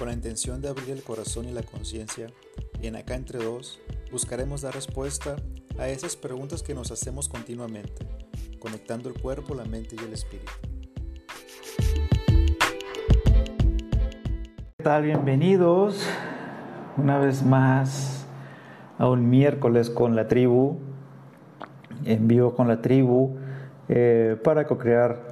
Con la intención de abrir el corazón y la conciencia, en Acá Entre Dos buscaremos dar respuesta a esas preguntas que nos hacemos continuamente, conectando el cuerpo, la mente y el espíritu. ¿Qué tal? Bienvenidos una vez más a un miércoles con la tribu, en vivo con la tribu, eh, para co-crear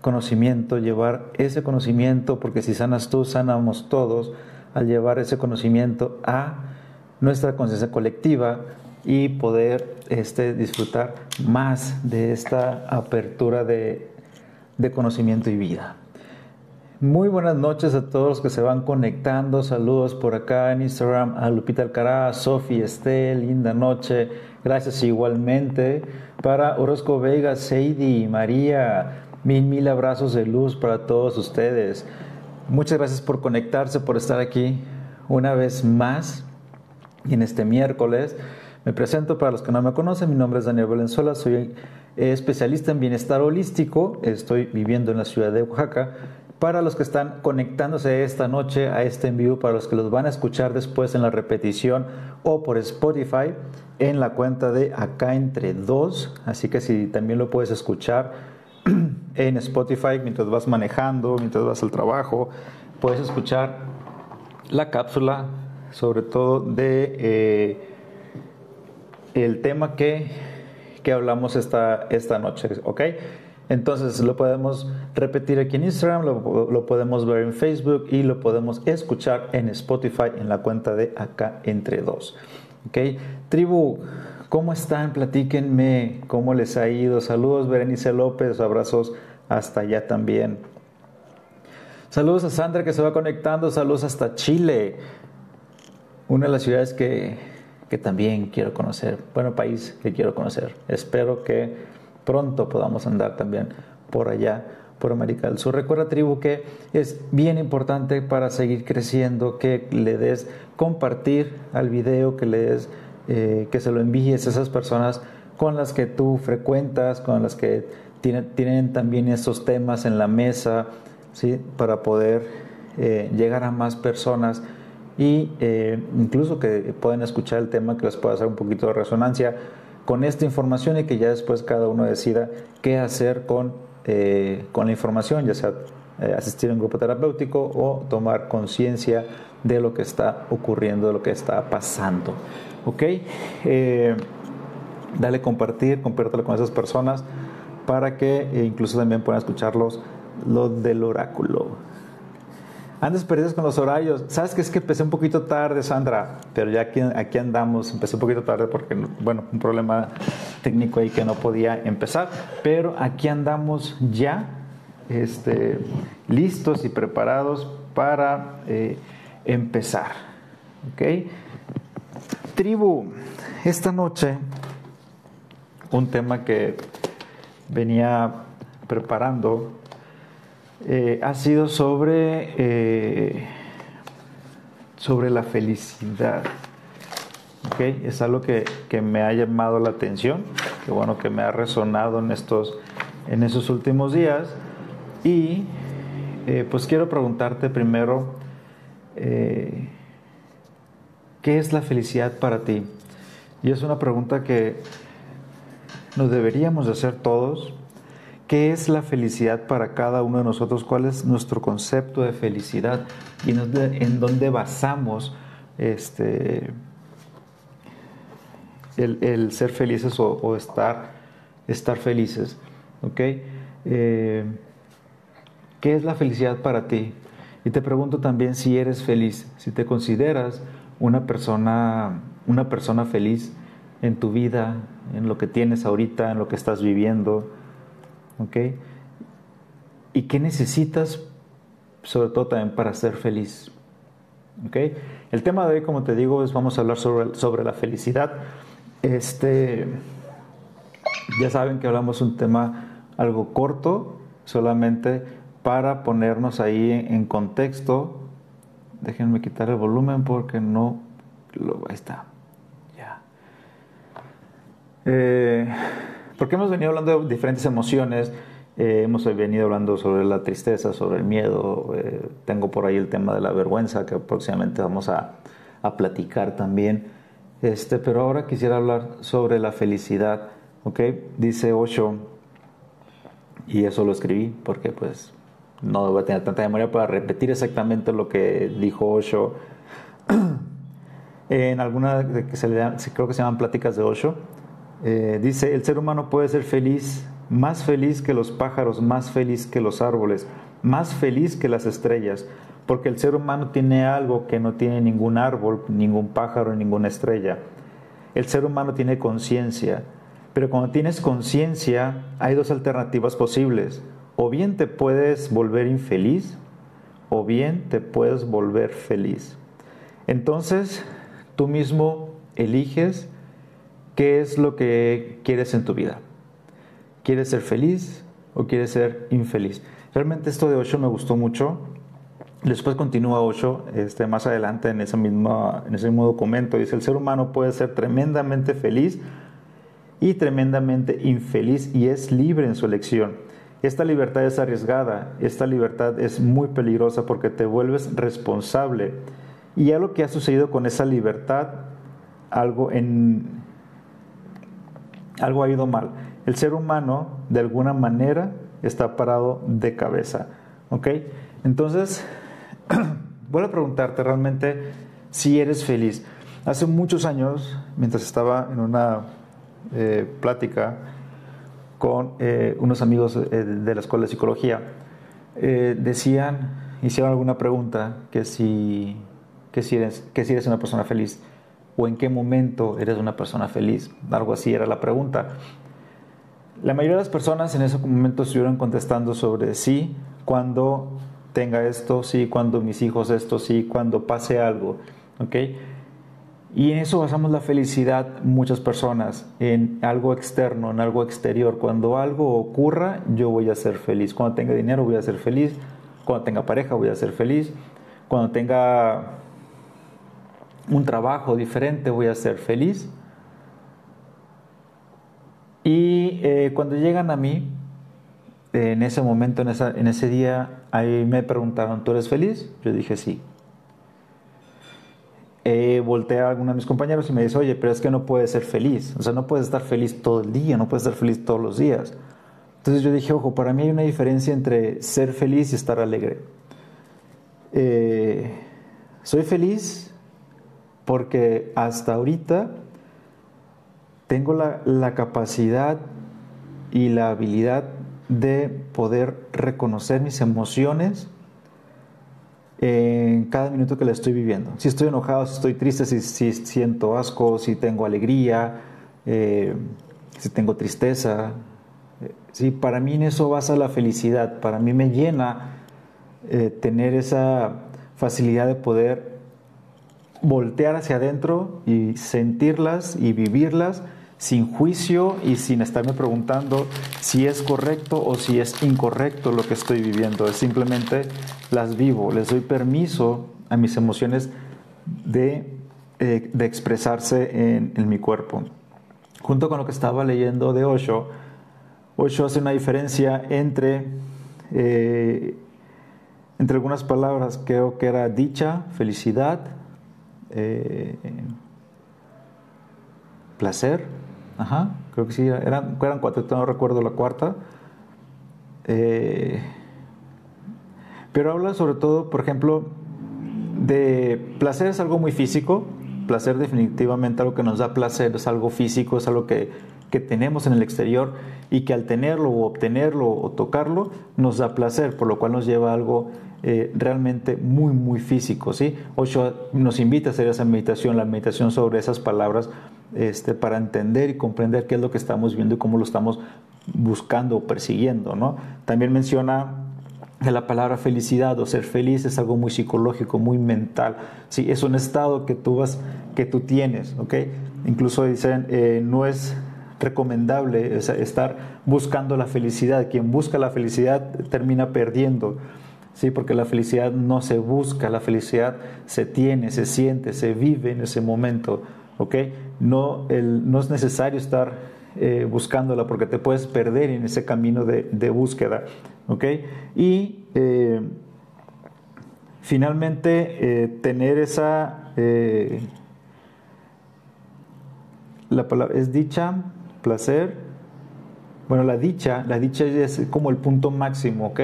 conocimiento, llevar ese conocimiento, porque si sanas tú, sanamos todos, al llevar ese conocimiento a nuestra conciencia colectiva y poder este, disfrutar más de esta apertura de, de conocimiento y vida. Muy buenas noches a todos los que se van conectando. Saludos por acá en Instagram a Lupita Alcaraz, Sofi, Estel, linda noche. Gracias igualmente para Orozco Vega, Seidi, María, Mil, mil abrazos de luz para todos ustedes. Muchas gracias por conectarse, por estar aquí una vez más en este miércoles. Me presento para los que no me conocen, mi nombre es Daniel Valenzuela, soy especialista en bienestar holístico, estoy viviendo en la ciudad de Oaxaca. Para los que están conectándose esta noche a este en vivo, para los que los van a escuchar después en la repetición o por Spotify, en la cuenta de acá entre dos, así que si también lo puedes escuchar en Spotify mientras vas manejando, mientras vas al trabajo. Puedes escuchar la cápsula, sobre todo de eh, el tema que, que hablamos esta, esta noche, ¿ok? Entonces lo podemos repetir aquí en Instagram, lo, lo, podemos ver en Facebook y lo podemos escuchar en Spotify en la cuenta de acá entre dos. ¿Ok? Tribu, ¿cómo están? Platíquenme cómo les ha ido. Saludos Berenice López, abrazos hasta allá también. Saludos a Sandra que se va conectando, saludos hasta Chile, una de las ciudades que, que también quiero conocer, bueno, país que quiero conocer. Espero que pronto podamos andar también por allá, por América del Sur. Recuerda, tribu, que es bien importante para seguir creciendo que le des compartir al video, que le des, eh, que se lo envíes a esas personas con las que tú frecuentas, con las que tienen, también estos temas en la mesa, ¿sí? para poder eh, llegar a más personas y eh, incluso que puedan escuchar el tema que les pueda hacer un poquito de resonancia con esta información y que ya después cada uno decida qué hacer con, con la información, ya sea asistir a un grupo terapéutico o tomar conciencia de lo que está ocurriendo, de lo que está pasando. ¿Ok? dale compartir, compártelo con esas personas para que eh, incluso también puedan escucharlos lo del oráculo. Antes perdidos con los horarios. ¿Sabes que es que empecé un poquito tarde, Sandra? Pero ya aquí, aquí andamos. Empecé un poquito tarde porque, bueno, un problema técnico ahí que no podía empezar. Pero aquí andamos ya este, listos y preparados para eh, empezar. ¿Ok? Tribu, esta noche, un tema que venía preparando eh, ha sido sobre, eh, sobre la felicidad. ¿Okay? Es algo que, me ha llamado la atención, que bueno, que me ha resonado en estos, en esos últimos días. Y eh, pues quiero preguntarte primero, ¿qué es la felicidad para ti? Y es una pregunta que nos deberíamos de hacer todos. ¿Qué es la felicidad para cada uno de nosotros? ¿Cuál es nuestro concepto de felicidad? Y en dónde basamos este, el, ser felices o, estar, estar felices. Eh, ¿Qué es la felicidad para ti? Y te pregunto también si eres feliz, si te consideras una persona, una persona feliz en tu vida, en lo que tienes ahorita, en lo que estás viviendo. ¿Ok? ¿Y qué necesitas, sobre todo también para ser feliz? ¿Ok? El tema de hoy, como te digo, es vamos a hablar sobre, sobre la felicidad. Este, ya saben que hablamos un tema algo corto, solamente para ponernos ahí en, contexto. Déjenme quitar el volumen porque no lo ahí está. Eh, porque hemos venido hablando de diferentes emociones Eh, hemos venido hablando sobre la tristeza, sobre el miedo. Eh, tengo por ahí el tema de la vergüenza que próximamente vamos a, platicar también. Este, pero ahora quisiera hablar sobre la felicidad. ¿ok? Dice Osho, y eso lo escribí porque pues no voy a tener tanta memoria para repetir exactamente lo que dijo Osho en alguna que se le creo que se llaman pláticas de Osho. Eh, dice, el ser humano puede ser feliz más feliz que los pájaros, más feliz que los árboles, más feliz que las estrellas, porque el ser humano tiene algo que no tiene ningún árbol, ningún pájaro, ninguna estrella. El ser humano tiene conciencia, pero cuando tienes conciencia hay dos alternativas posibles. O bien te puedes volver infeliz, o bien te puedes volver feliz. Entonces, tú mismo eliges qué es lo que quieres en tu vida. ¿Quieres ser feliz o quieres ser infeliz? Realmente esto de Osho me gustó mucho. Después continúa Osho, este, más adelante en ese, mismo, en ese mismo documento, dice, el ser humano puede ser tremendamente feliz y tremendamente infeliz y es libre en su elección. Esta libertad es arriesgada, esta libertad es muy peligrosa porque te vuelves responsable. Y algo que ha sucedido con esa libertad, algo, en, algo ha ido mal el ser humano de alguna manera está parado de cabeza. ¿Ok? Entonces, voy a preguntarte realmente si eres feliz. Hace muchos años, mientras estaba en una eh, plática con eh, unos amigos eh, de la escuela de psicología, decían, hicieron alguna pregunta que si, que, si eres, que si eres una persona feliz o en qué momento eres una persona feliz. Algo así era la pregunta. La mayoría de las personas en ese momento estuvieron contestando sobre sí, cuando tenga esto, sí, cuando mis hijos esto, sí, cuando pase algo, ¿ok? Y en eso basamos la felicidad muchas personas, en algo externo, en algo exterior. Cuando algo ocurra, yo voy a ser feliz. Cuando tenga dinero, voy a ser feliz. Cuando tenga pareja, voy a ser feliz. Cuando tenga un trabajo diferente, voy a ser feliz. Y eh, cuando llegan a mí, en ese momento, en, en ese día, ahí me preguntaron, ¿tú eres feliz? Yo dije sí. Eh, volteé a alguno de mis compañeros y me dice, oye, pero es que no puedes ser feliz. O sea, no puedes estar feliz todo el día, no puedes estar feliz todos los días. Entonces yo dije, ojo, para mí hay una diferencia entre ser feliz y estar alegre. Eh, soy feliz porque hasta ahorita tengo la, capacidad y la habilidad de poder reconocer mis emociones en cada minuto que la estoy viviendo. Si estoy enojado, si estoy triste, si, siento asco, si tengo alegría, eh, si tengo tristeza. Sí, para mí en eso basa la felicidad. Para mí me llena eh, tener esa facilidad de poder voltear hacia adentro y sentirlas y vivirlas sin juicio y sin estarme preguntando si es correcto o si es incorrecto lo que estoy viviendo. Es simplemente las vivo, les doy permiso a mis emociones de, eh, expresarse en, mi cuerpo. Junto con lo que estaba leyendo de Osho, Osho hace una diferencia entre, eh, entre algunas palabras, creo que era dicha, felicidad, eh, placer Ajá, creo que sí, eran, eran cuatro, no recuerdo la cuarta. Eh, pero habla sobre todo, por ejemplo, de placer es algo muy físico, placer definitivamente algo que nos da placer, es algo físico, es algo que, que tenemos en el exterior y que al tenerlo o obtenerlo o tocarlo nos da placer, por lo cual nos lleva a algo eh, realmente muy, muy físico. ¿sí? Nos invita a hacer esa meditación, la meditación sobre esas palabras, este, para entender y comprender qué es lo que estamos viendo y cómo lo estamos buscando o persiguiendo. ¿no? También menciona que la palabra felicidad o ser feliz es algo muy psicológico, muy mental. Sí, es un estado que tú, vas, que tú tienes. ¿okay? Incluso dicen, eh, no es recomendable estar buscando la felicidad. Quien busca la felicidad termina perdiendo. ¿Sí? porque la felicidad no se busca, la felicidad se tiene, se siente, se vive en ese momento. ¿ok? No, el, no es necesario estar eh, buscándola porque te puedes perder en ese camino de, búsqueda. ¿ok? Y eh, finalmente tener esa... la palabra es dicha, placer. Bueno, la dicha, la dicha es como el punto máximo, ¿ok?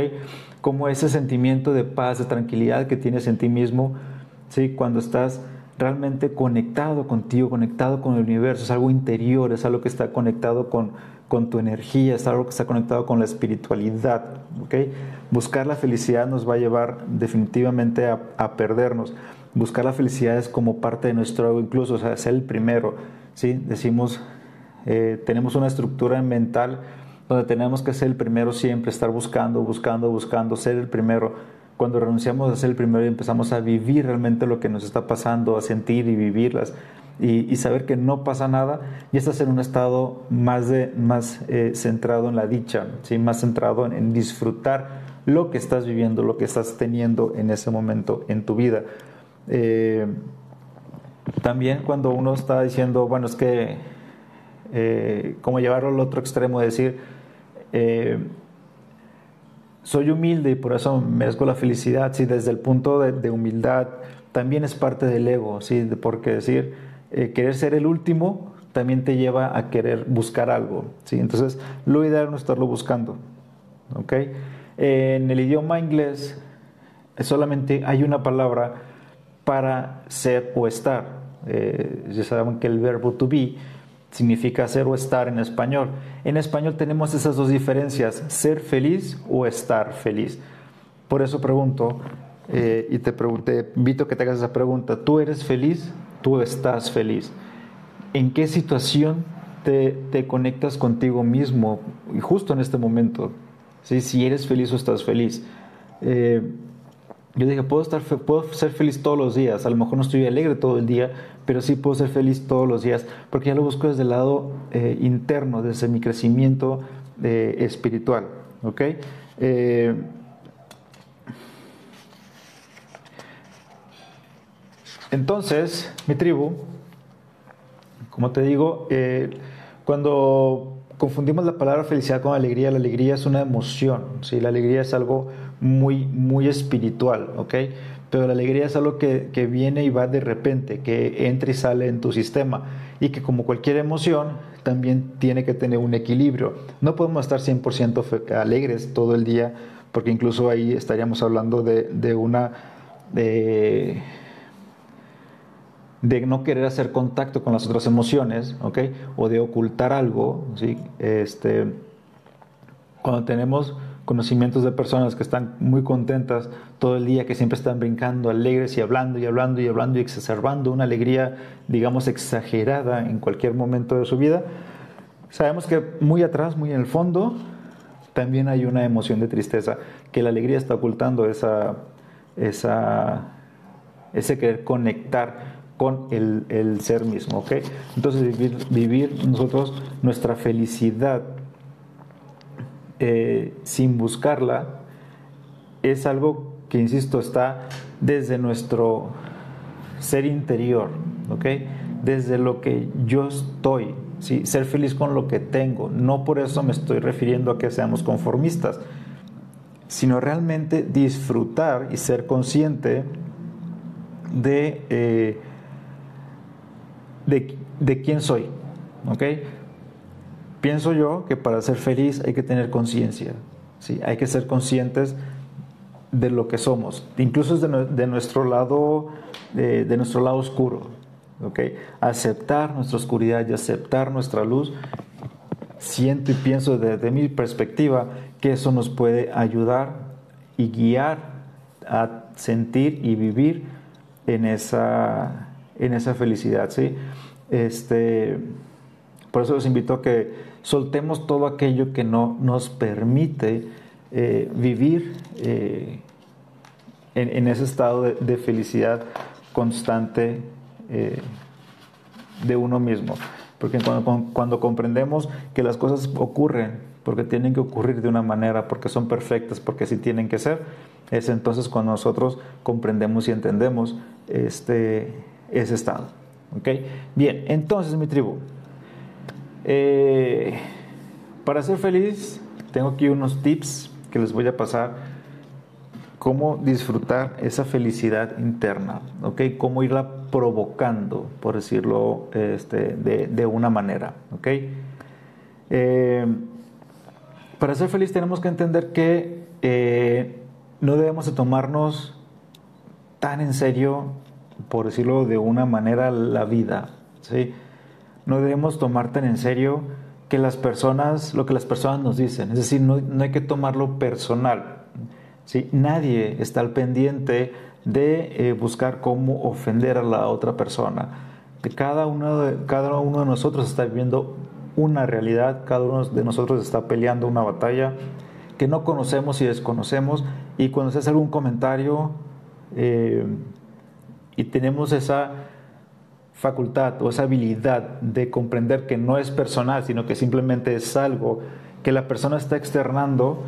Como ese sentimiento de paz, de tranquilidad que tienes en ti mismo, ¿sí? Cuando estás realmente conectado contigo, conectado con el universo, es algo interior, es algo que está conectado con, con tu energía, es algo que está conectado con la espiritualidad. ¿okay? Buscar la felicidad nos va a llevar definitivamente a, perdernos. Buscar la felicidad es como parte de nuestro ego, incluso, o sea, el primero. ¿sí? Decimos, eh, tenemos una estructura mental donde tenemos que ser el primero siempre, estar buscando, buscando, buscando, ser el primero cuando renunciamos a ser el primero y empezamos a vivir realmente lo que nos está pasando, a sentir y vivirlas y, saber que no pasa nada, y estás en un estado más, de, más eh, centrado en la dicha, ¿sí? más centrado en, disfrutar lo que estás viviendo, lo que estás teniendo en ese momento en tu vida. Eh, también cuando uno está diciendo, bueno, es que, eh, como llevarlo al otro extremo, decir, soy humilde y por eso merezco la felicidad, sí, desde el punto de, humildad. También es parte del ego, sí, porque decir, eh, querer ser el último también te lleva a querer buscar algo, sí, entonces lo ideal es no estarlo buscando. En el idioma inglés solamente hay una palabra para ser o estar, eh, ya saben que el verbo to be significa ser o estar en español. En español tenemos esas dos diferencias, ser feliz o estar feliz. Por eso pregunto, eh, y te, pregunté, invito a que te hagas esa pregunta, ¿tú eres feliz? ¿Tú estás feliz? ¿En qué situación te, conectas contigo mismo? Y justo en este momento, ¿sí? si eres feliz o estás feliz. Eh, yo dije, puedo, estar, puedo ser feliz todos los días, a lo mejor no estoy alegre todo el día, pero sí puedo ser feliz todos los días, porque ya lo busco desde el lado eh, interno, desde mi crecimiento eh, espiritual. ¿ok? Eh, entonces, mi tribu, como te digo, cuando confundimos la palabra felicidad con alegría, la alegría es una emoción, ¿sí? la alegría es algo muy, muy espiritual, ¿ok? Pero la alegría es algo que, que, viene y va de repente, que entra y sale en tu sistema y que como cualquier emoción también tiene que tener un equilibrio. No podemos estar 100% alegres todo el día porque incluso ahí estaríamos hablando de, de una... De, no querer hacer contacto con las otras emociones, ¿ok? O de ocultar algo, ¿sí? Este, cuando tenemos conocimientos de personas que están muy contentas todo el día, que siempre están brincando, alegres y hablando y hablando y hablando y exacerbando una alegría, digamos, exagerada en cualquier momento de su vida. Sabemos que muy atrás, muy en el fondo, también hay una emoción de tristeza, que la alegría está ocultando esa, esa, ese querer conectar con el, el ser mismo, ¿ok? Entonces vivir, vivir nosotros nuestra felicidad eh, sin buscarla, es algo que, insisto, está desde nuestro ser interior, ¿ok? Desde lo que yo estoy, ¿sí? Ser feliz con lo que tengo. No por eso me estoy refiriendo a que seamos conformistas, sino realmente disfrutar y ser consciente de, eh, de, de quién soy, ¿ok? Pienso yo que para ser feliz hay que tener conciencia, ¿sí? hay que ser conscientes de lo que somos, incluso de, nuestro lado, de, nuestro lado oscuro. ¿okay? Aceptar nuestra oscuridad y aceptar nuestra luz. Siento y pienso desde mi perspectiva que eso nos puede ayudar y guiar a sentir y vivir en esa, en esa felicidad. ¿sí? Este, por eso los invito a que soltemos todo aquello que no nos permite eh, vivir eh, en, ese estado de, felicidad constante eh, de uno mismo. Porque cuando, cuando comprendemos que las cosas ocurren porque tienen que ocurrir de una manera, porque son perfectas, porque así tienen que ser, es entonces cuando nosotros comprendemos y entendemos este, ese estado. Bien, entonces mi tribu, Eh, para ser feliz, tengo aquí unos tips que les voy a pasar. Cómo disfrutar esa felicidad interna, ¿ok? Cómo irla provocando, por decirlo este, de, una manera, ¿ok? Eh, para ser feliz tenemos que entender que eh, no debemos de tomarnos tan en serio, por decirlo de una manera, la vida, ¿sí? No debemos tomar tan en serio que las personas, lo que las personas nos dicen. Es decir, no, hay que tomarlo personal. ¿sí? Nadie está al pendiente de eh, buscar cómo ofender a la otra persona. Cada uno, de, cada uno de nosotros está viviendo una realidad, cada uno de nosotros está peleando una batalla que no conocemos y desconocemos. Y cuando se hace algún comentario eh, y tenemos esa facultad o esa habilidad de comprender que no es personal, sino que simplemente es algo que la persona está externando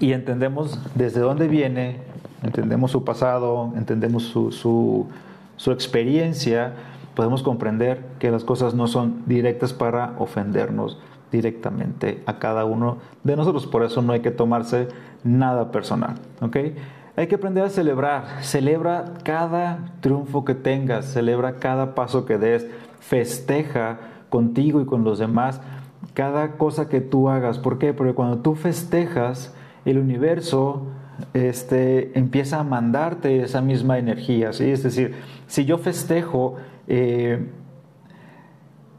y entendemos desde dónde viene, entendemos su pasado, entendemos su, su, experiencia, podemos comprender que las cosas no son directas para ofendernos directamente a cada uno de nosotros. Por eso no hay que tomarse nada personal. ¿ok?, hay que aprender a celebrar. Celebra cada triunfo que tengas, celebra cada paso que des, festeja contigo y con los demás cada cosa que tú hagas. ¿Por qué? Porque cuando tú festejas, el universo este, empieza a mandarte esa misma energía. ¿sí? Es decir, si yo festejo eh,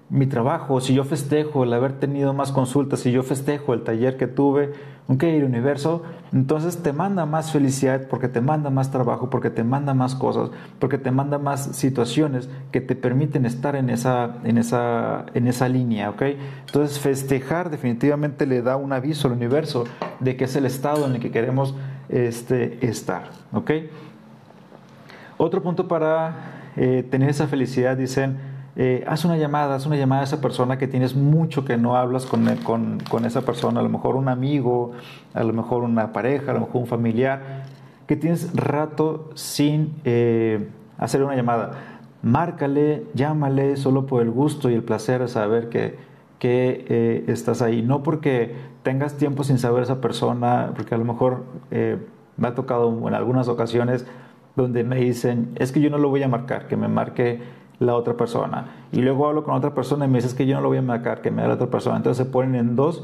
mi trabajo, si yo festejo el haber tenido más consultas, si yo festejo el taller que tuve, ok, el universo, entonces te manda más felicidad porque te manda más trabajo, porque te manda más cosas, porque te manda más situaciones que te permiten estar en esa, en esa, en esa línea, ok. Entonces festejar definitivamente le da un aviso al universo de que es el estado en el que queremos este, estar, ok. Otro punto para eh, tener esa felicidad, dicen, eh, haz una llamada, haz una llamada a esa persona que tienes mucho que no hablas con, con, esa persona, a lo mejor un amigo, a lo mejor una pareja, a lo mejor un familiar, que tienes rato sin eh, hacer una llamada. Márcale, llámale solo por el gusto y el placer de saber que, que eh, estás ahí. No porque tengas tiempo sin saber a esa persona, porque a lo mejor me ha tocado en algunas ocasiones donde me dicen, es que yo no lo voy a marcar, que me marque la otra persona. Y luego hablo con otra persona y me dices que yo no lo voy a marcar, que me da la otra persona. Entonces se ponen en dos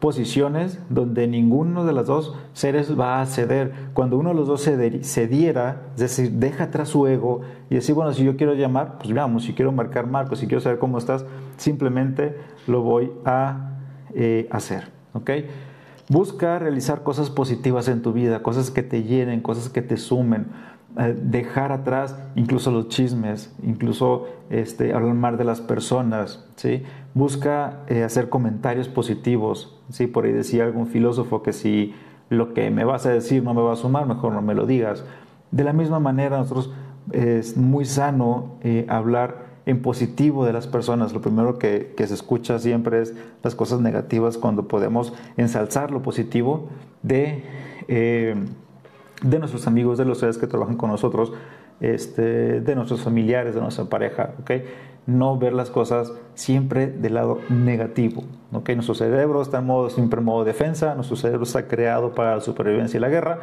posiciones donde ninguno de los dos seres va a ceder. Cuando uno de los dos cediera, es decir, deja atrás su ego y decir, bueno, si yo quiero llamar, pues veamos, si quiero marcar Marco, si quiero saber cómo estás, simplemente lo voy a eh, hacer. ¿Ok? Busca realizar cosas positivas en tu vida, cosas que te llenen, cosas que te sumen dejar atrás incluso los chismes, incluso este, hablar mal de las personas, ¿sí? Busca eh, hacer comentarios positivos, ¿sí? Por ahí decía algún filósofo que si lo que me vas a decir no me va a sumar, mejor no me lo digas. De la misma manera, nosotros es muy sano eh, hablar en positivo de las personas. Lo primero que, que, se escucha siempre es las cosas negativas cuando podemos ensalzar lo positivo de de nuestros amigos, de los seres que trabajan con nosotros, este, de nuestros familiares, de nuestra pareja, ¿ok? No ver las cosas siempre del lado negativo, ¿ok? Nuestro cerebro está en modo, siempre en modo defensa, nuestro cerebro está creado para la supervivencia y la guerra,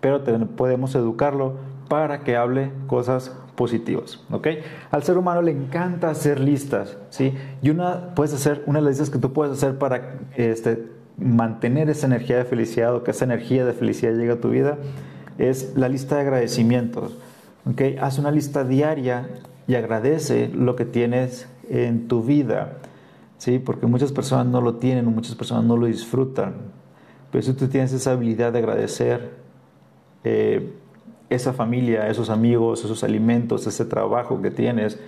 pero podemos educarlo para que hable cosas positivas, ¿ok? Al ser humano le encanta hacer listas, ¿sí? Y una, puedes hacer, una de las listas que tú puedes hacer para este, mantener esa energía de felicidad o que esa energía de felicidad llegue a tu vida es la lista de agradecimientos. ¿okay? Haz una lista diaria y agradece lo que tienes en tu vida, ¿sí? porque muchas personas no lo tienen muchas personas no lo disfrutan. Pero si tú tienes esa habilidad de agradecer eh, esa familia, esos amigos, esos alimentos, ese trabajo que tienes,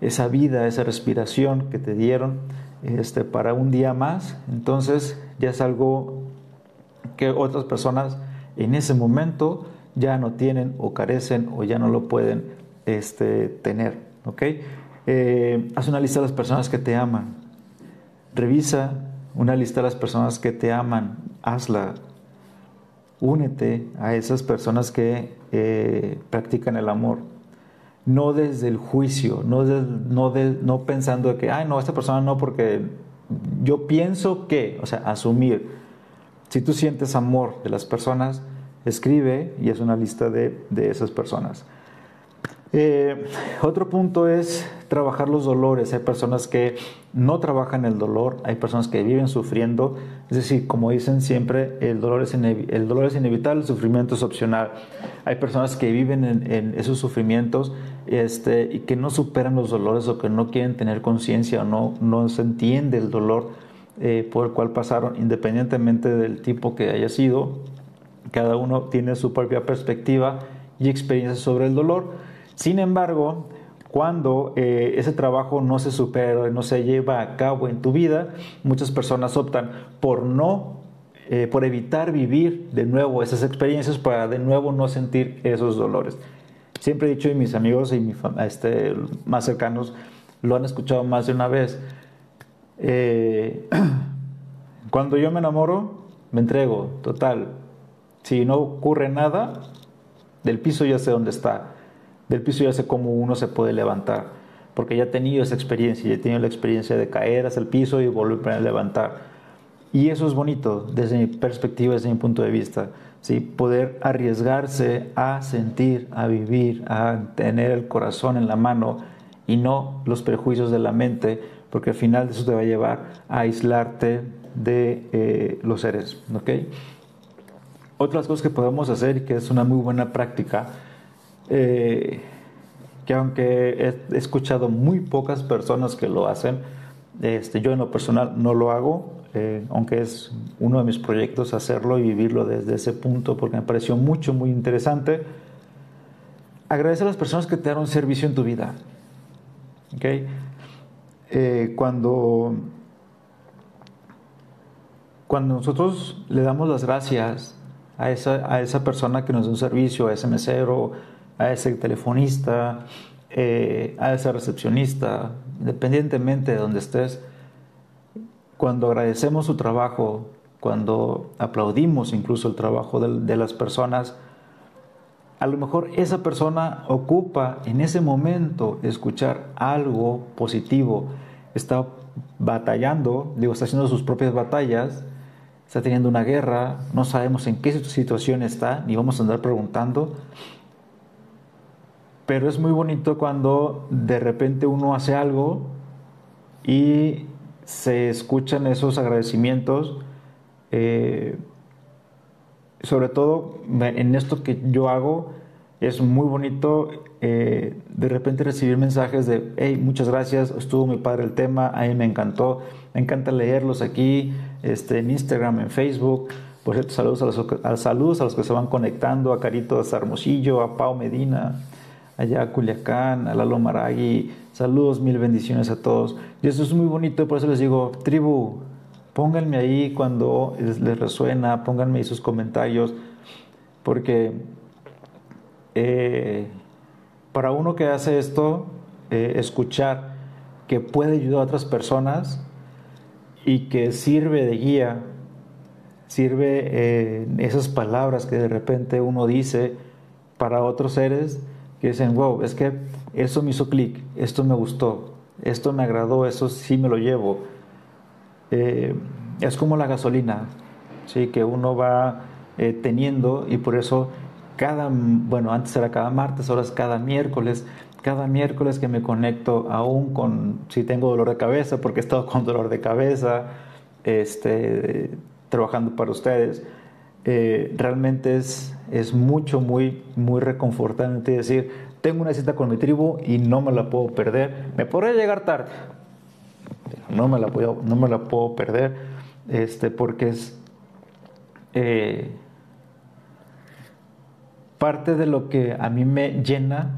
esa vida, esa respiración que te dieron este, para un día más, entonces ya es algo que otras personas en ese momento ya no tienen o carecen o ya no lo pueden este, tener. ¿ok? Eh, haz una lista de las personas que te aman. Revisa una lista de las personas que te aman. Hazla. Únete a esas personas que eh, practican el amor. No desde el juicio, no, no, no pensando que, ay, no, esta persona no, porque yo pienso que, o sea, asumir. Si tú sientes amor de las personas, escribe y es una lista de, de esas personas. Eh, otro punto es trabajar los dolores. Hay personas que no trabajan el dolor, hay personas que viven sufriendo. Es decir, como dicen siempre, el dolor es, el dolor es inevitable, el sufrimiento es opcional. Hay personas que viven en, esos sufrimientos este, y que no superan los dolores o que no quieren tener conciencia o no, no se entiende el dolor eh, por el cual pasaron, independientemente del tipo que haya sido. Cada uno tiene su propia perspectiva y experiencia sobre el dolor. Sin embargo, cuando eh, ese trabajo no se supera, no se lleva a cabo en tu vida, muchas personas optan por no, eh, por evitar vivir de nuevo esas experiencias para de nuevo no sentir esos dolores. Siempre he dicho y mis amigos y mis este, más cercanos lo han escuchado más de una vez. Eh, cuando yo me enamoro, me entrego, total. Si no ocurre nada, del piso ya sé dónde está del piso ya sé cómo uno se puede levantar, porque ya he tenido esa experiencia, ya he tenido la experiencia de caer hacia el piso y volver a levantar. Y eso es bonito desde mi perspectiva, desde mi punto de vista. ¿sí? Poder arriesgarse a sentir, a vivir, a tener el corazón en la mano y no los prejuicios de la mente, porque al final eso te va a llevar a aislarte de eh, los seres. ¿okay? Otras cosas que podemos hacer que es una muy buena práctica eh, que aunque he escuchado muy pocas personas que lo hacen, este, yo en lo personal no lo hago, eh, aunque es uno de mis proyectos hacerlo y vivirlo desde ese punto porque me pareció mucho, muy interesante. Agradece a las personas que te dan un servicio en tu vida. ¿Okay? Eh, cuando, cuando nosotros le damos las gracias a esa, a esa persona que nos da un servicio, a ese mesero, a ese telefonista, eh, a ese recepcionista, independientemente de donde estés, cuando agradecemos su trabajo, cuando aplaudimos incluso el trabajo de, las personas, a lo mejor esa persona ocupa en ese momento escuchar algo positivo, está batallando, digo, está haciendo sus propias batallas, está teniendo una guerra, no sabemos en qué situación está, ni vamos a andar preguntando, pero es muy bonito cuando de repente uno hace algo y se escuchan esos agradecimientos. Eh, sobre todo en esto que yo hago, es muy bonito eh, de repente recibir mensajes de, hey, muchas gracias, estuvo muy padre el tema, a mí me encantó, me encanta leerlos aquí, este, en Instagram, en Facebook. Por cierto, saludos a los, saludos a los que se van conectando, a Carito a Hermosillo, a Pau Medina, allá a Culiacán, a Lalo Maragui. Saludos, mil bendiciones a todos. Y eso es muy bonito, por eso les digo, tribu, pónganme ahí cuando les resuena, pónganme ahí sus comentarios, porque eh, para uno que hace esto, eh, escuchar que puede ayudar a otras personas y que sirve de guía, sirve eh, esas palabras que de repente uno dice para otros seres, dicen, wow, es que eso me hizo clic, esto me gustó, esto me agradó, eso sí me lo llevo. Eh, es como la gasolina, ¿sí? que uno va eh, teniendo y por eso cada, bueno, antes era cada martes, ahora es cada miércoles, cada miércoles que me conecto aún con, si tengo dolor de cabeza, porque he estado con dolor de cabeza, este, trabajando para ustedes, eh, realmente es, es mucho, muy, muy reconfortante decir, tengo una cita con mi tribu y no me la puedo perder. Me podría llegar tarde, no me la puedo, no me la puedo perder, este, porque es eh, parte de lo que a mí me llena,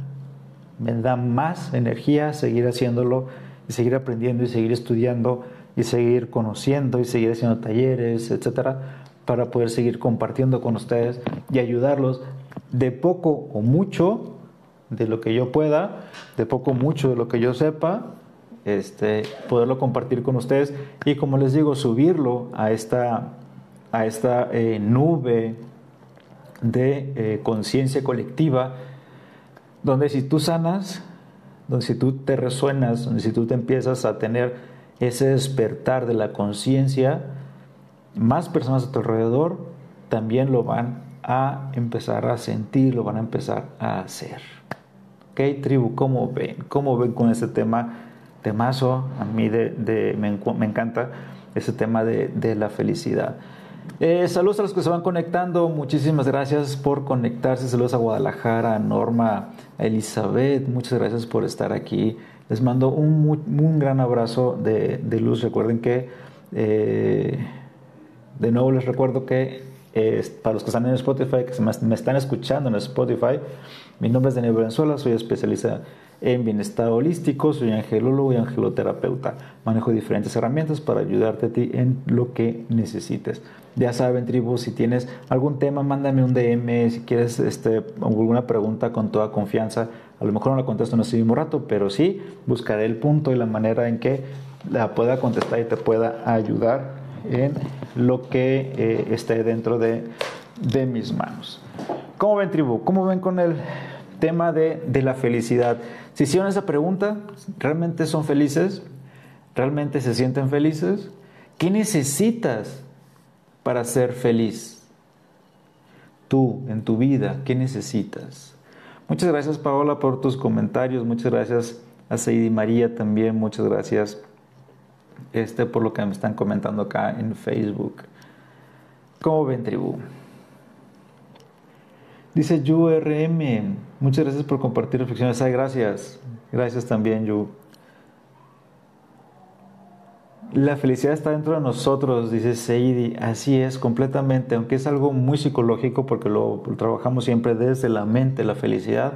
me da más energía seguir haciéndolo y seguir aprendiendo y seguir estudiando y seguir conociendo y seguir haciendo talleres, etcétera, para poder seguir compartiendo con ustedes y ayudarlos de poco o mucho de lo que yo pueda, de poco o mucho de lo que yo sepa, este, poderlo compartir con ustedes y como les digo, subirlo a esta, a esta eh, nube de eh, conciencia colectiva donde si tú sanas, donde si tú te resuenas, donde si tú te empiezas a tener ese despertar de la conciencia, más personas a tu alrededor también lo van a empezar a sentir, lo van a empezar a hacer. ¿Ok, tribu? ¿Cómo ven? ¿Cómo ven con este tema? Temazo, a mí de, me, encanta ese tema de, de la felicidad. Eh, saludos a los que se van conectando, muchísimas gracias por conectarse, saludos a Guadalajara, a Norma, a Elizabeth, muchas gracias por estar aquí. Les mando un, un gran abrazo de, de, luz, recuerden que, eh, de nuevo les recuerdo que eh, para los que están en Spotify, que me, me están escuchando en Spotify, mi nombre es Daniel Venezuela, soy especialista en bienestar holístico, soy angelólogo y angeloterapeuta. Manejo diferentes herramientas para ayudarte a ti en lo que necesites. Ya saben, tribu, si tienes algún tema, mándame un DM, si quieres este, alguna pregunta con toda confianza. A lo mejor no la contesto en ese mismo rato, pero sí buscaré el punto y la manera en que la pueda contestar y te pueda ayudar en lo que eh, esté dentro de, de mis manos. ¿Cómo ven, tribu? ¿Cómo ven con el tema de, de la felicidad? Si hicieron esa pregunta, ¿realmente son felices? ¿Realmente se sienten felices? ¿Qué necesitas para ser feliz? Tú, en tu vida, ¿qué necesitas? Muchas gracias Paola por tus comentarios, muchas gracias a Seidi María también, muchas gracias este, por lo que me están comentando acá en Facebook. ¿Cómo ven, tribu? Dice RM, muchas gracias por compartir reflexiones. Ay, gracias. Gracias también, Yu. La felicidad está dentro de nosotros, dice Seidi. Así es, completamente. Aunque es algo muy psicológico porque lo, trabajamos siempre desde la mente, la felicidad.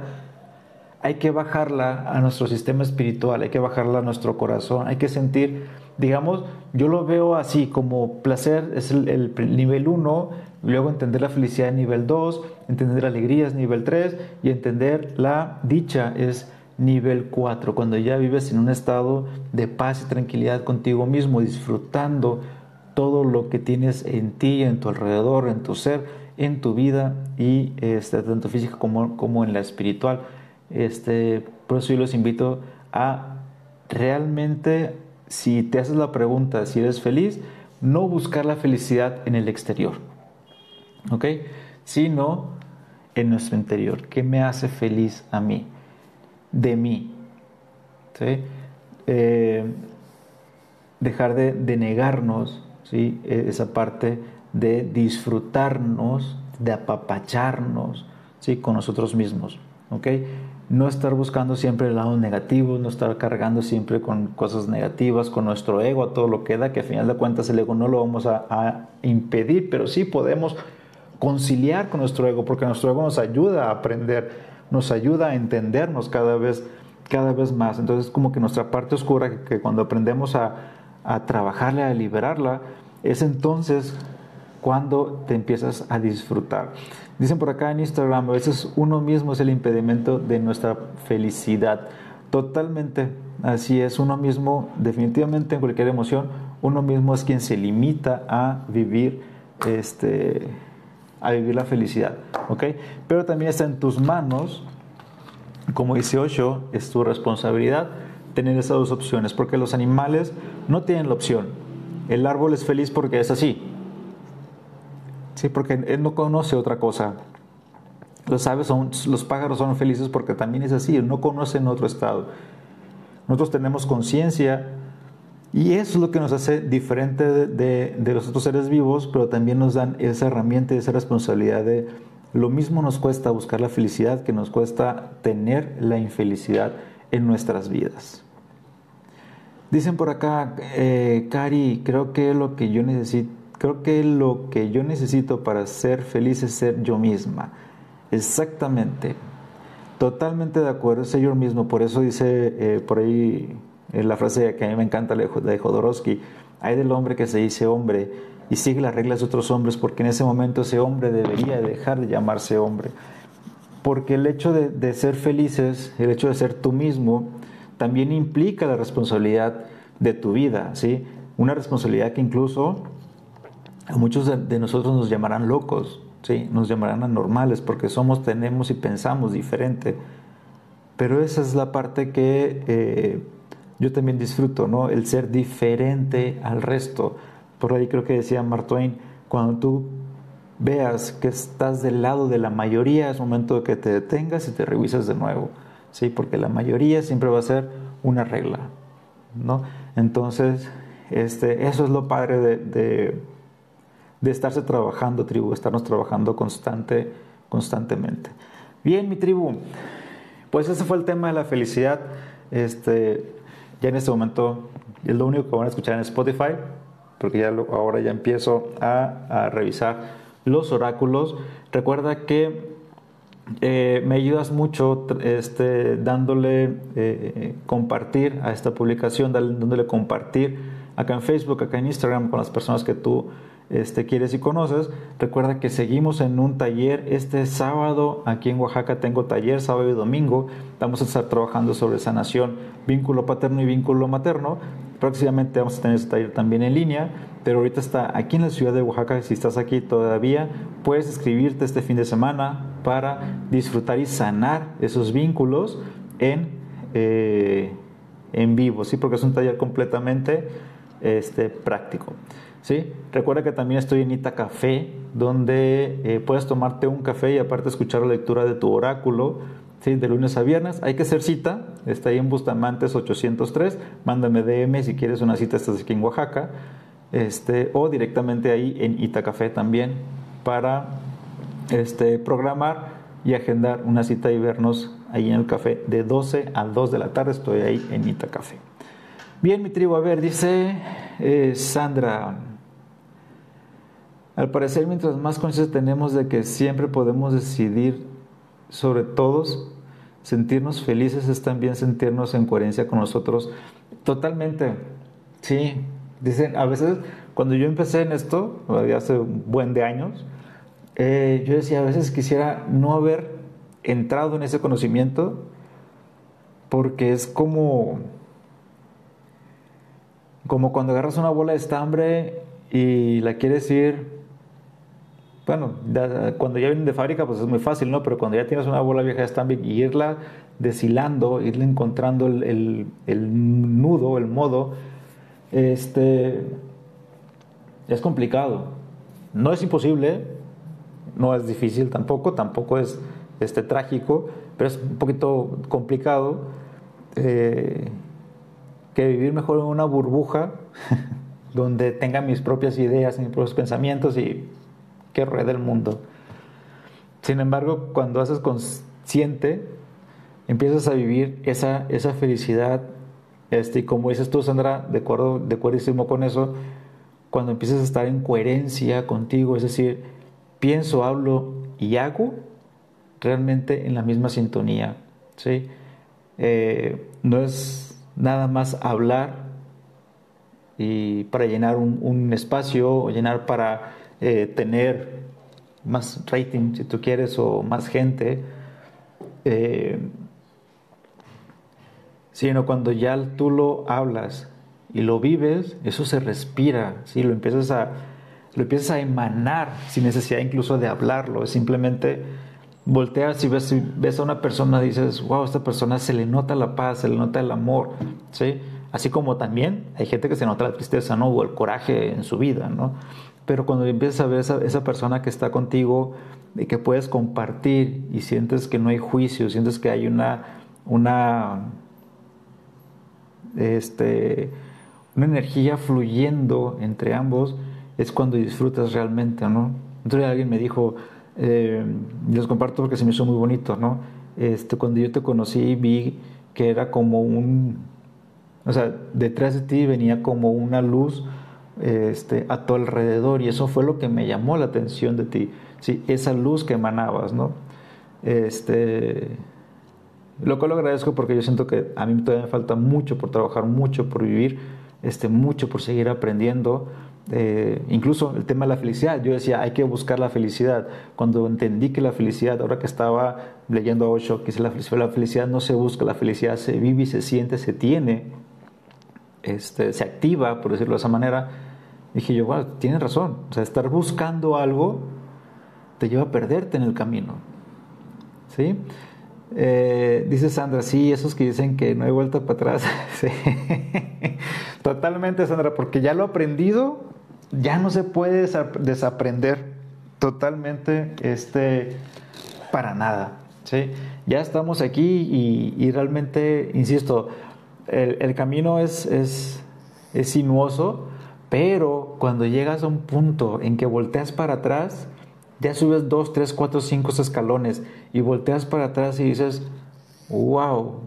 Hay que bajarla a nuestro sistema espiritual, hay que bajarla a nuestro corazón, hay que sentir, digamos, yo lo veo así como placer es el, el nivel 1, luego entender la felicidad en nivel 2, entender la alegría es nivel 3 y entender la dicha es nivel 4, cuando ya vives en un estado de paz y tranquilidad contigo mismo, disfrutando todo lo que tienes en ti, en tu alrededor, en tu ser, en tu vida y este, tanto física como, como en la espiritual. Este, por eso yo los invito a realmente, si te haces la pregunta si eres feliz, no buscar la felicidad en el exterior, ¿ok? Sino en nuestro interior. ¿Qué me hace feliz a mí? de mí. Eh, dejar de, negarnos ¿sí? E, esa parte de disfrutarnos, de apapacharnos ¿sí? con nosotros mismos. ¿okay? No estar buscando siempre el lado negativo, no estar cargando siempre con cosas negativas, con nuestro ego, a todo lo que da, que a final de cuentas el ego no lo vamos a, impedir, pero sí podemos conciliar con nuestro ego, porque nuestro ego nos ayuda a aprender nos ayuda a entendernos cada vez, cada vez más. Entonces, como que nuestra parte oscura, que cuando aprendemos a, a trabajarla, a liberarla, es entonces cuando te empiezas a disfrutar. Dicen por acá en Instagram, a veces uno mismo es el impedimento de nuestra felicidad. Totalmente, así es, uno mismo, definitivamente en cualquier emoción, uno mismo es quien se limita a vivir este, a vivir la felicidad, ¿ok? Pero también está en tus manos, como dice Osho, es tu responsabilidad tener esas dos opciones, porque los animales no tienen la opción. El árbol es feliz porque es así, sí, porque él no conoce otra cosa. Los aves son, los pájaros son felices porque también es así, no conocen otro estado. Nosotros tenemos conciencia y eso es lo que nos hace diferente de, los otros seres vivos, pero también nos dan esa herramienta, esa responsabilidad de lo mismo nos cuesta buscar la felicidad que nos cuesta tener la infelicidad en nuestras vidas. Dicen por acá, eh, Cari, creo que lo que yo necesito, creo que lo que yo necesito para ser feliz es ser yo misma. Exactamente. Totalmente de acuerdo, ser yo mismo. Por eso dice eh, por ahí la frase que a mí me encanta de Jodorowsky, hay del hombre que se dice hombre y sigue las reglas de otros hombres porque en ese momento ese hombre debería dejar de llamarse hombre. Porque el hecho de, ser felices, el hecho de ser tú mismo, también implica la responsabilidad de tu vida, ¿sí? Una responsabilidad que incluso a muchos de, nosotros nos llamarán locos, ¿sí? Nos llamarán anormales porque somos, tenemos y pensamos diferente pero esa es la parte que eh, yo también disfruto, ¿no? El ser diferente al resto. Por ahí creo que decía Mark Twain, cuando tú veas que estás del lado de la mayoría, es momento de que te detengas y te revisas de nuevo, ¿sí? Porque la mayoría siempre va a ser una regla, ¿no? Entonces, este, eso es lo padre de, de, estarse trabajando, tribu, estarnos trabajando constante, constantemente. Bien, mi tribu, pues ese fue el tema de la felicidad. Este, ya en este momento es lo único que van a escuchar en Spotify, porque ya ahora ya empiezo a, revisar los oráculos. Recuerda que eh, me ayudas mucho este, dándole eh, compartir a esta publicación, dándole compartir acá en Facebook, acá en Instagram con las personas que tú este, quieres y conoces. Recuerda que seguimos en un taller este sábado. Aquí en Oaxaca tengo taller sábado y domingo. Vamos a estar trabajando sobre sanación, vínculo paterno y vínculo materno. Próximamente vamos a tener este taller también en línea, pero ahorita está aquí en la ciudad de Oaxaca. Si estás aquí todavía, puedes escribirte este fin de semana para disfrutar y sanar esos vínculos en, eh, en vivo, ¿sí? porque es un taller completamente este, práctico. ¿Sí? Recuerda que también estoy en Ita Café, donde eh, puedes tomarte un café y aparte escuchar la lectura de tu oráculo, ¿sí? de lunes a viernes. Hay que hacer cita, está ahí en Bustamantes 803, mándame DM si quieres una cita, estás aquí en Oaxaca, este, o directamente ahí en Ita Café también, para este, programar y agendar una cita y vernos ahí en el café de 12 a 2 de la tarde, estoy ahí en Ita Café. Bien, mi tribu, a ver, dice eh, Sandra, al parecer, mientras más conciencia tenemos de que siempre podemos decidir sobre todos, sentirnos felices es también sentirnos en coherencia con nosotros. Totalmente, sí. Dicen, a veces, cuando yo empecé en esto, hace un buen de años, eh, yo decía, a veces quisiera no haber entrado en ese conocimiento porque es como, como cuando agarras una bola de estambre y la quieres ir bueno, cuando ya vienen de fábrica, pues es muy fácil, ¿no? Pero cuando ya tienes una bola vieja de estambre y irla deshilando, irle encontrando el, nudo, el modo, este, es complicado. No es imposible, no es difícil tampoco, tampoco es este, trágico, pero es un poquito complicado eh, que vivir mejor en una burbuja donde tenga mis propias ideas, mis propios pensamientos y que rueda el mundo. Sin embargo, cuando haces consciente, empiezas a vivir esa, esa felicidad, este, y como dices tú, Sandra, de acuerdo, de acuerdo con eso, cuando empiezas a estar en coherencia contigo, es decir, pienso, hablo y hago realmente en la misma sintonía. ¿sí? Eh, no es nada más hablar y para llenar un, un espacio o llenar para eh, tener más rating, si tú quieres, o más gente, eh, sino cuando ya tú lo hablas y lo vives, eso se respira, ¿sí? lo, empiezas a, lo empiezas a emanar sin necesidad incluso de hablarlo, simplemente volteas y ves, ves a una persona dices, wow, esta persona se le nota la paz, se le nota el amor, ¿sí? Así como también hay gente que se nota la tristeza, ¿no? O el coraje en su vida, ¿no? Pero cuando empiezas a ver esa, esa persona que está contigo y que puedes compartir y sientes que no hay juicio, sientes que hay una, una, este, una energía fluyendo entre ambos, es cuando disfrutas realmente, ¿no? Entonces alguien me dijo, eh, les comparto porque se me hizo muy bonito, ¿no? Este, cuando yo te conocí vi que era como un, o sea, detrás de ti venía como una luz este, a tu alrededor y eso fue lo que me llamó la atención de ti, ¿sí? esa luz que emanabas, ¿no? Este, lo cual lo agradezco porque yo siento que a mí todavía me falta mucho por trabajar, mucho por vivir, este, mucho por seguir aprendiendo. Eh, incluso el tema de la felicidad, yo decía, hay que buscar la felicidad. Cuando entendí que la felicidad, ahora que estaba leyendo a Osho, que dice la felicidad, la felicidad no se busca, la felicidad se vive y se siente, se tiene, este, se activa, por decirlo de esa manera, dije yo, bueno, tienes razón. O sea, estar buscando algo te lleva a perderte en el camino. ¿Sí? Eh, dice Sandra, sí, esos que dicen que no hay vuelta para atrás. Totalmente, Sandra, porque ya lo aprendido, ya no se puede desaprender totalmente este, para nada. ¿sí? Ya estamos aquí y, realmente, insisto, el, camino es, es, es sinuoso, pero cuando llegas a un punto en que volteas para atrás, ya subes dos, tres, cuatro, cinco escalones y volteas para atrás y dices, wow,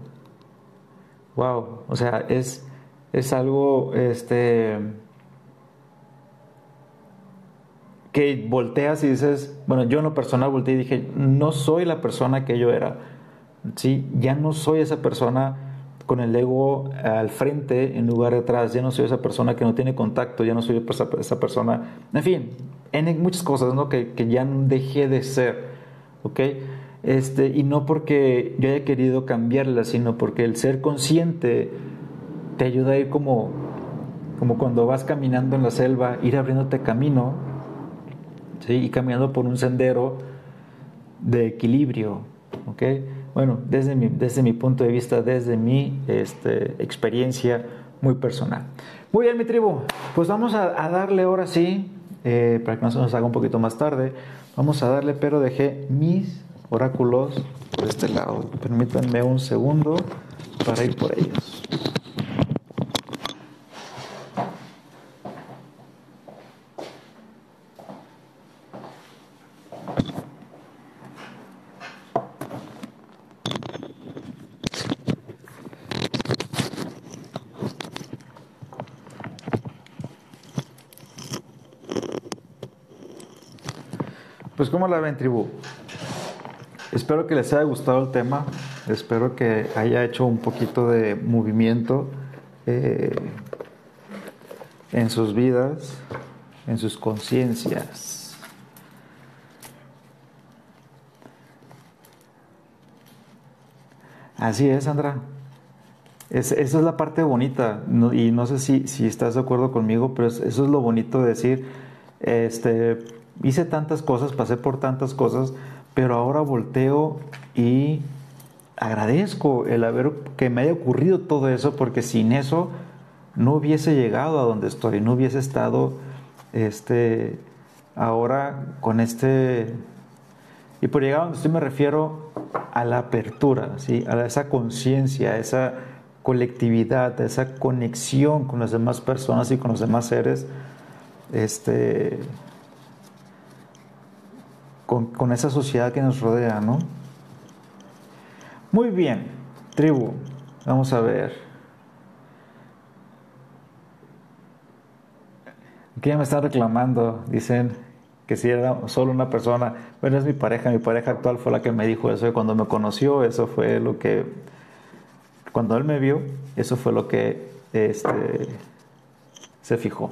wow, o sea, es, es algo, este, que volteas y dices, bueno, yo en lo personal volteé y dije, no soy la persona que yo era, ¿sí? Ya no soy esa persona con el ego al frente en lugar de atrás, ya no soy esa persona que no tiene contacto, ya no soy esa, persona, en fin, en muchas cosas, ¿no? Que, que ya dejé de ser, ¿ok? Este, y no porque yo haya querido cambiarla, sino porque el ser consciente te ayuda a ir como, como cuando vas caminando en la selva, ir abriéndote camino y caminando por un sendero de equilibrio. ¿okay? Bueno, desde mi, desde mi punto de vista, desde mi este, experiencia muy personal. Muy bien, mi tribu, pues vamos a, darle ahora sí, eh, para que no se nos haga un poquito más tarde, vamos a darle, pero dejé mis oráculos por este lado. Permítanme un segundo para ir por ellos. Pues ¿cómo la ven, tribu? Espero que les haya gustado el tema, espero que haya hecho un poquito de movimiento eh, en sus vidas, en sus conciencias. Así es, Sandra. esa es la parte bonita, y no sé si, si estás de acuerdo conmigo, pero eso es lo bonito de decir, este, hice tantas cosas, pasé por tantas cosas, pero ahora volteo y agradezco el haber que me haya ocurrido todo eso, porque sin eso no hubiese llegado a donde estoy, no hubiese estado este ahora con este y por llegar a donde estoy me refiero a la apertura, ¿sí? a esa conciencia, a esa colectividad, a esa conexión con las demás personas y con los demás seres, este, con, esa sociedad que nos rodea, ¿no? Muy bien, tribu, vamos a ver. Aquí ya me están reclamando, dicen que si era solo una persona, bueno, es mi pareja, mi pareja actual fue la que me dijo eso cuando me conoció, eso fue lo que, cuando él me vio, eso fue lo que este, se fijó.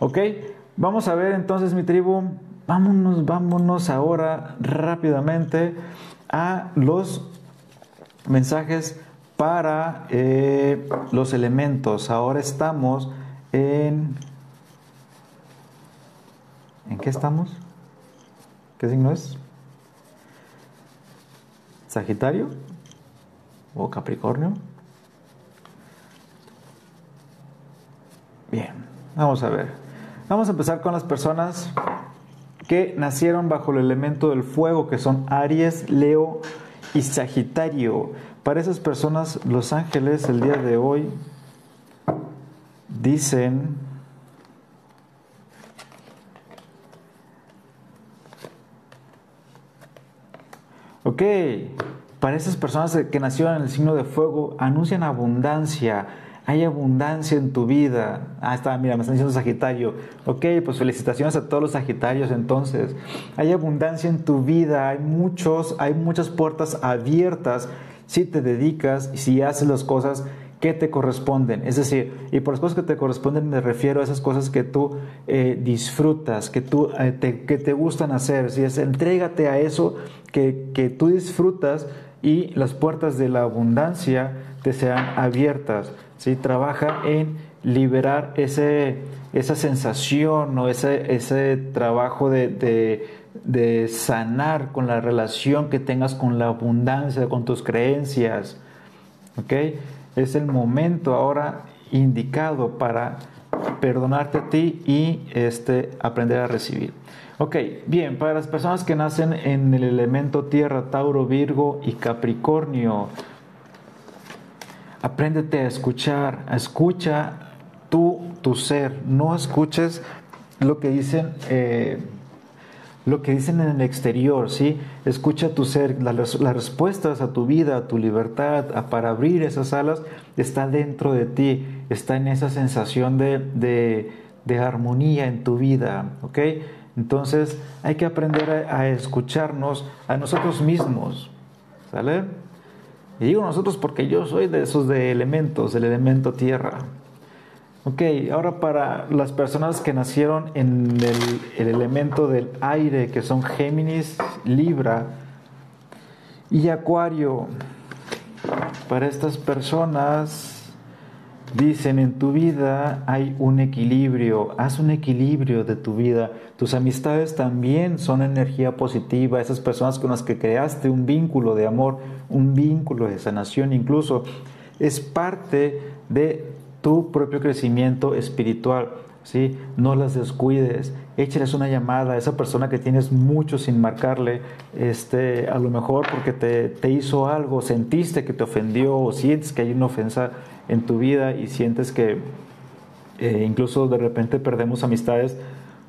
Ok, vamos a ver entonces mi tribu, vámonos, vámonos ahora rápidamente a los mensajes para eh, los elementos. Ahora estamos en... ¿En qué estamos? ¿Qué signo es? ¿Sagitario? ¿O Capricornio? Bien, vamos a ver. Vamos a empezar con las personas que nacieron bajo el elemento del fuego, que son Aries, Leo y Sagitario. Para esas personas, los ángeles el día de hoy dicen, ok, para esas personas que nacieron en el signo de fuego, anuncian abundancia, hay abundancia en tu vida. Ah, está, mira, me están diciendo Sagitario. Ok, pues felicitaciones a todos los Sagitarios entonces. Hay abundancia en tu vida, hay muchos, hay muchas puertas abiertas si te dedicas y si haces las cosas que te corresponden. Es decir, y por las cosas que te corresponden me refiero a esas cosas que tú eh, disfrutas, que, tú, eh, te, que te gustan hacer. Si es, entrégate a eso que, que tú disfrutas y las puertas de la abundancia te sean abiertas. ¿Sí? Trabaja en liberar ese, esa sensación o ese, ese trabajo de, de sanar con la relación que tengas con la abundancia, con tus creencias. ¿Ok? Es el momento ahora indicado para perdonarte a ti y este, aprender a recibir. Ok, bien, para las personas que nacen en el elemento tierra, Tauro, Virgo y Capricornio, apréndete a escuchar, escucha tú, tu ser, no escuches lo que dicen. Eh, lo que dicen en el exterior, ¿sí? Escucha tu ser, las, respuestas a tu vida, a tu libertad, para abrir esas alas, está dentro de ti, está en esa sensación de, armonía en tu vida, ¿ok? Entonces hay que aprender a, a, escucharnos a nosotros mismos, ¿sale? Y digo nosotros porque yo soy de esos de elementos, del elemento tierra. Ok, ahora para las personas que nacieron en el, elemento del aire, que son Géminis, Libra y Acuario, para estas personas dicen en tu vida hay un equilibrio, haz un equilibrio de tu vida. Tus amistades también son energía positiva, esas personas con las que creaste un vínculo de amor, un vínculo de sanación incluso, es parte de tu propio crecimiento espiritual. ¿sí? No las descuides, échales una llamada a esa persona que tienes mucho sin marcarle, este, a lo mejor porque te, hizo algo, sentiste que te ofendió o sientes que hay una ofensa en tu vida y sientes que eh, incluso de repente perdemos amistades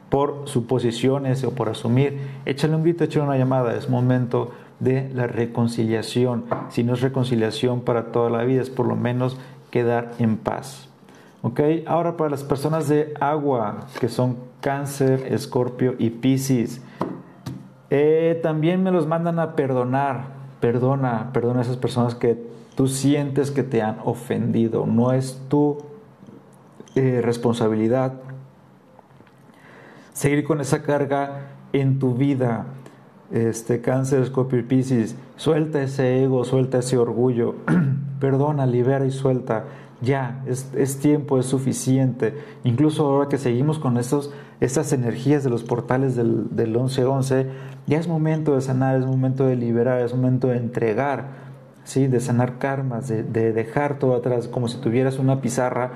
por suposiciones o por asumir. Échale un grito, échale una llamada, es momento de la reconciliación. Si no es reconciliación para toda la vida, es por lo menos quedar en paz. ¿Ok? Ahora para las personas de agua, que son cáncer, escorpio y piscis, eh, también me los mandan a perdonar. Perdona, perdona a esas personas que tú sientes que te han ofendido. No es tu eh, responsabilidad seguir con esa carga en tu vida. Este cáncer, escorpio y piscis, suelta ese ego, suelta ese orgullo. Perdona, libera y suelta. Ya, es, tiempo, es suficiente. Incluso ahora que seguimos con estos, estas energías de los portales del, del 1111, ya es momento de sanar, es momento de liberar, es momento de entregar, ¿sí? de sanar karmas, de, dejar todo atrás, como si tuvieras una pizarra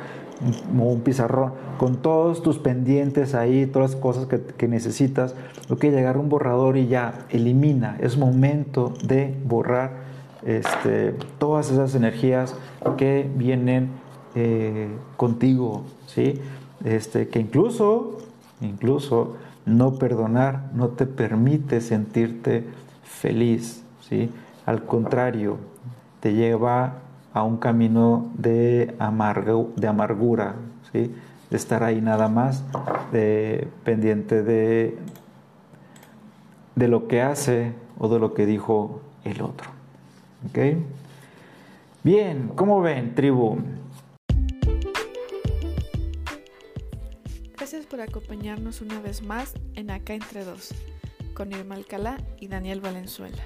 o un pizarrón con todos tus pendientes ahí, todas las cosas que, que necesitas. Ok, llegar un borrador y ya, elimina. Es momento de borrar este, todas esas energías que vienen eh, contigo, ¿sí? Este, que incluso, incluso no perdonar no te permite sentirte feliz, ¿sí? Al contrario, te lleva a un camino de, de amargura, ¿sí? de estar ahí nada más, de, pendiente de, de lo que hace o de lo que dijo el otro. ¿Ok? Bien, ¿cómo ven, tribu? Gracias por acompañarnos una vez más en Acá Entre Dos, con Irma Alcalá y Daniel Valenzuela.